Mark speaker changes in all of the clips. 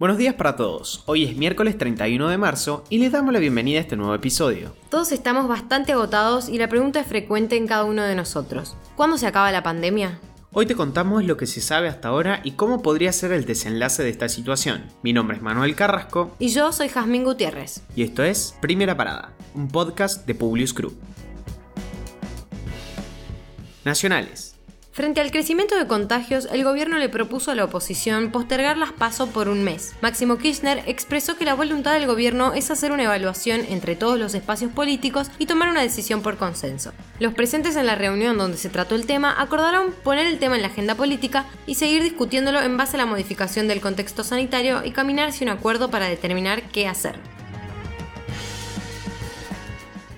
Speaker 1: Buenos días para todos. Hoy es miércoles 31 de marzo y les damos la bienvenida a este nuevo episodio.
Speaker 2: Todos estamos bastante agotados y la pregunta es frecuente en cada uno de nosotros. ¿Cuándo se acaba la pandemia?
Speaker 1: Hoy te contamos lo que se sabe hasta ahora y cómo podría ser el desenlace de esta situación. Mi nombre es Manuel Carrasco.
Speaker 2: Y yo soy Jazmín Gutiérrez.
Speaker 1: Y esto es Primera Parada, un podcast de Publius Group. Nacionales.
Speaker 2: Frente al crecimiento de contagios, el gobierno le propuso a la oposición postergar las pasos por un mes. Máximo Kirchner expresó que la voluntad del gobierno es hacer una evaluación entre todos los espacios políticos y tomar una decisión por consenso. Los presentes en la reunión donde se trató el tema acordaron poner el tema en la agenda política y seguir discutiéndolo en base a la modificación del contexto sanitario y caminar hacia un acuerdo para determinar qué hacer.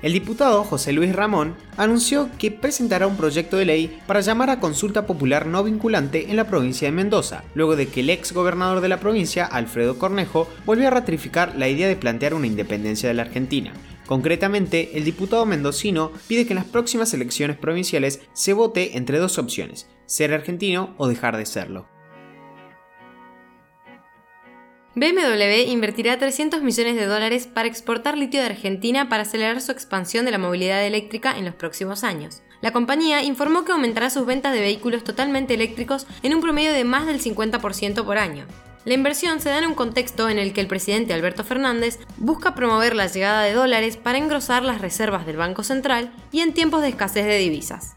Speaker 1: El diputado José Luis Ramón anunció que presentará un proyecto de ley para llamar a consulta popular no vinculante en la provincia de Mendoza, luego de que el ex gobernador de la provincia, Alfredo Cornejo, volvió a ratificar la idea de plantear una independencia de la Argentina. Concretamente, el diputado mendocino pide que en las próximas elecciones provinciales se vote entre dos opciones, ser argentino o dejar de serlo.
Speaker 2: BMW invertirá 300 millones de dólares para exportar litio de Argentina para acelerar su expansión de la movilidad eléctrica en los próximos años. La compañía informó que aumentará sus ventas de vehículos totalmente eléctricos en un promedio de más del 50% por año. La inversión se da en un contexto en el que el presidente Alberto Fernández busca promover la llegada de dólares para engrosar las reservas del Banco Central y en tiempos de escasez de divisas.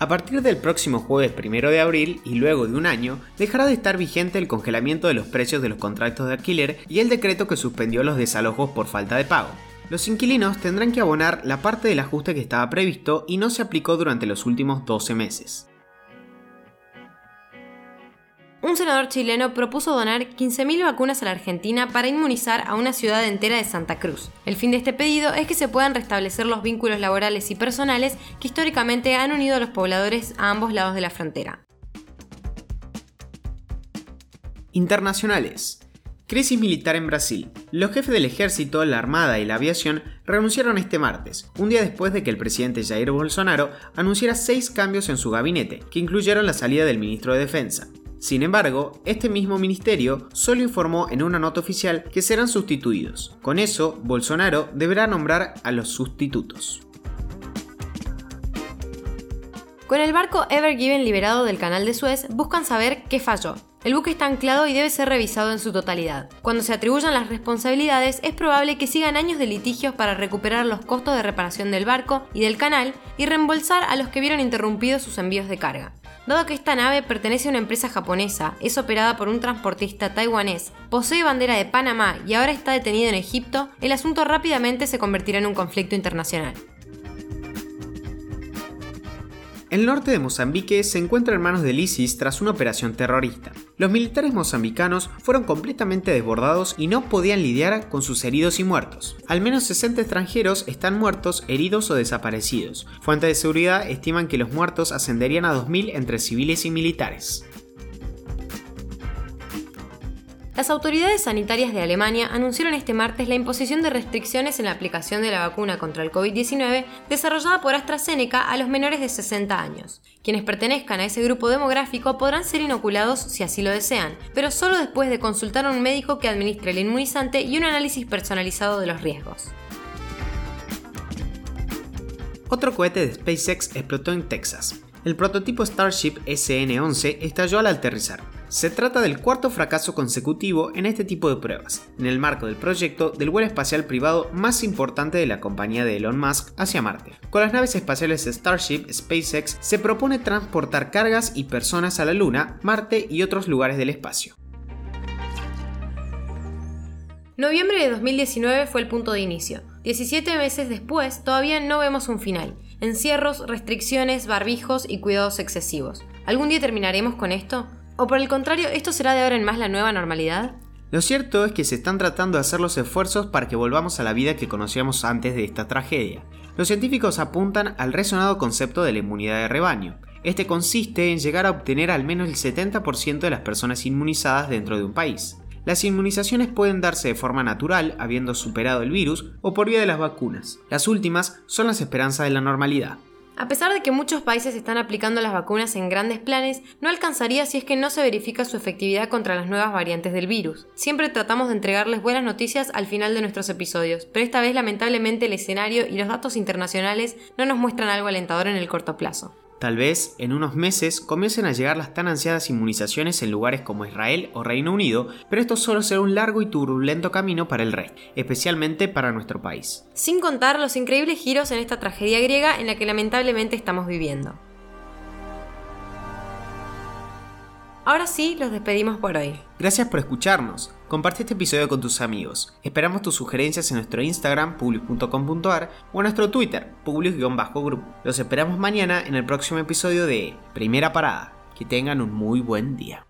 Speaker 1: A partir del próximo jueves 1 de abril y luego de un año, dejará de estar vigente el congelamiento de los precios de los contratos de alquiler y el decreto que suspendió los desalojos por falta de pago. Los inquilinos tendrán que abonar la parte del ajuste que estaba previsto y no se aplicó durante los últimos 12 meses
Speaker 2: un senador chileno propuso donar 15.000 vacunas a la Argentina para inmunizar a una ciudad entera de Santa Cruz. El fin de este pedido es que se puedan restablecer los vínculos laborales y personales que históricamente han unido a los pobladores a ambos lados de la frontera.
Speaker 1: Internacionales. Crisis militar en Brasil. Los jefes del ejército, la armada y la aviación renunciaron este martes, un día después de que el presidente Jair Bolsonaro anunciara seis cambios en su gabinete, que incluyeron la salida del ministro de Defensa. Sin embargo, este mismo ministerio solo informó en una nota oficial que serán sustituidos. Con eso, Bolsonaro deberá nombrar a los sustitutos.
Speaker 2: Con el barco Ever Given liberado del canal de Suez, buscan saber qué falló. El buque está anclado y debe ser revisado en su totalidad. Cuando se atribuyan las responsabilidades, es probable que sigan años de litigios para recuperar los costos de reparación del barco y del canal y reembolsar a los que vieron interrumpidos sus envíos de carga. Dado que esta nave pertenece a una empresa japonesa, es operada por un transportista taiwanés, posee bandera de Panamá y ahora está detenido en Egipto, el asunto rápidamente se convertirá en un conflicto internacional.
Speaker 1: El norte de Mozambique se encuentra en manos del ISIS tras una operación terrorista. Los militares mozambicanos fueron completamente desbordados y no podían lidiar con sus heridos y muertos. Al menos 60 extranjeros están muertos, heridos o desaparecidos. Fuentes de seguridad estiman que los muertos ascenderían a 2.000 entre civiles y militares.
Speaker 2: Las autoridades sanitarias de Alemania anunciaron este martes la imposición de restricciones en la aplicación de la vacuna contra el COVID-19 desarrollada por AstraZeneca a los menores de 60 años. Quienes pertenezcan a ese grupo demográfico podrán ser inoculados si así lo desean, pero solo después de consultar a un médico que administre el inmunizante y un análisis personalizado de los riesgos.
Speaker 1: Otro cohete de SpaceX explotó en Texas. El prototipo Starship SN-11 estalló al aterrizar. Se trata del cuarto fracaso consecutivo en este tipo de pruebas, en el marco del proyecto del vuelo espacial privado más importante de la compañía de Elon Musk hacia Marte. Con las naves espaciales Starship, SpaceX se propone transportar cargas y personas a la Luna, Marte y otros lugares del espacio.
Speaker 2: Noviembre de 2019 fue el punto de inicio. 17 meses después, todavía no vemos un final. Encierros, restricciones, barbijos y cuidados excesivos. ¿Algún día terminaremos con esto? ¿O por el contrario, esto será de ahora en más la nueva normalidad?
Speaker 1: Lo cierto es que se están tratando de hacer los esfuerzos para que volvamos a la vida que conocíamos antes de esta tragedia. Los científicos apuntan al resonado concepto de la inmunidad de rebaño. Este consiste en llegar a obtener al menos el 70% de las personas inmunizadas dentro de un país. Las inmunizaciones pueden darse de forma natural, habiendo superado el virus, o por vía de las vacunas. Las últimas son las esperanzas de la normalidad.
Speaker 2: A pesar de que muchos países están aplicando las vacunas en grandes planes, no alcanzaría si es que no se verifica su efectividad contra las nuevas variantes del virus. Siempre tratamos de entregarles buenas noticias al final de nuestros episodios, pero esta vez lamentablemente el escenario y los datos internacionales no nos muestran algo alentador en el corto plazo.
Speaker 1: Tal vez en unos meses comiencen a llegar las tan ansiadas inmunizaciones en lugares como Israel o Reino Unido, pero esto solo será un largo y turbulento camino para el rey, especialmente para nuestro país.
Speaker 2: Sin contar los increíbles giros en esta tragedia griega en la que lamentablemente estamos viviendo. Ahora sí, los despedimos por hoy.
Speaker 1: Gracias por escucharnos. Comparte este episodio con tus amigos. Esperamos tus sugerencias en nuestro Instagram, public.com.ar o en nuestro Twitter, public-group. Los esperamos mañana en el próximo episodio de Primera Parada. Que tengan un muy buen día.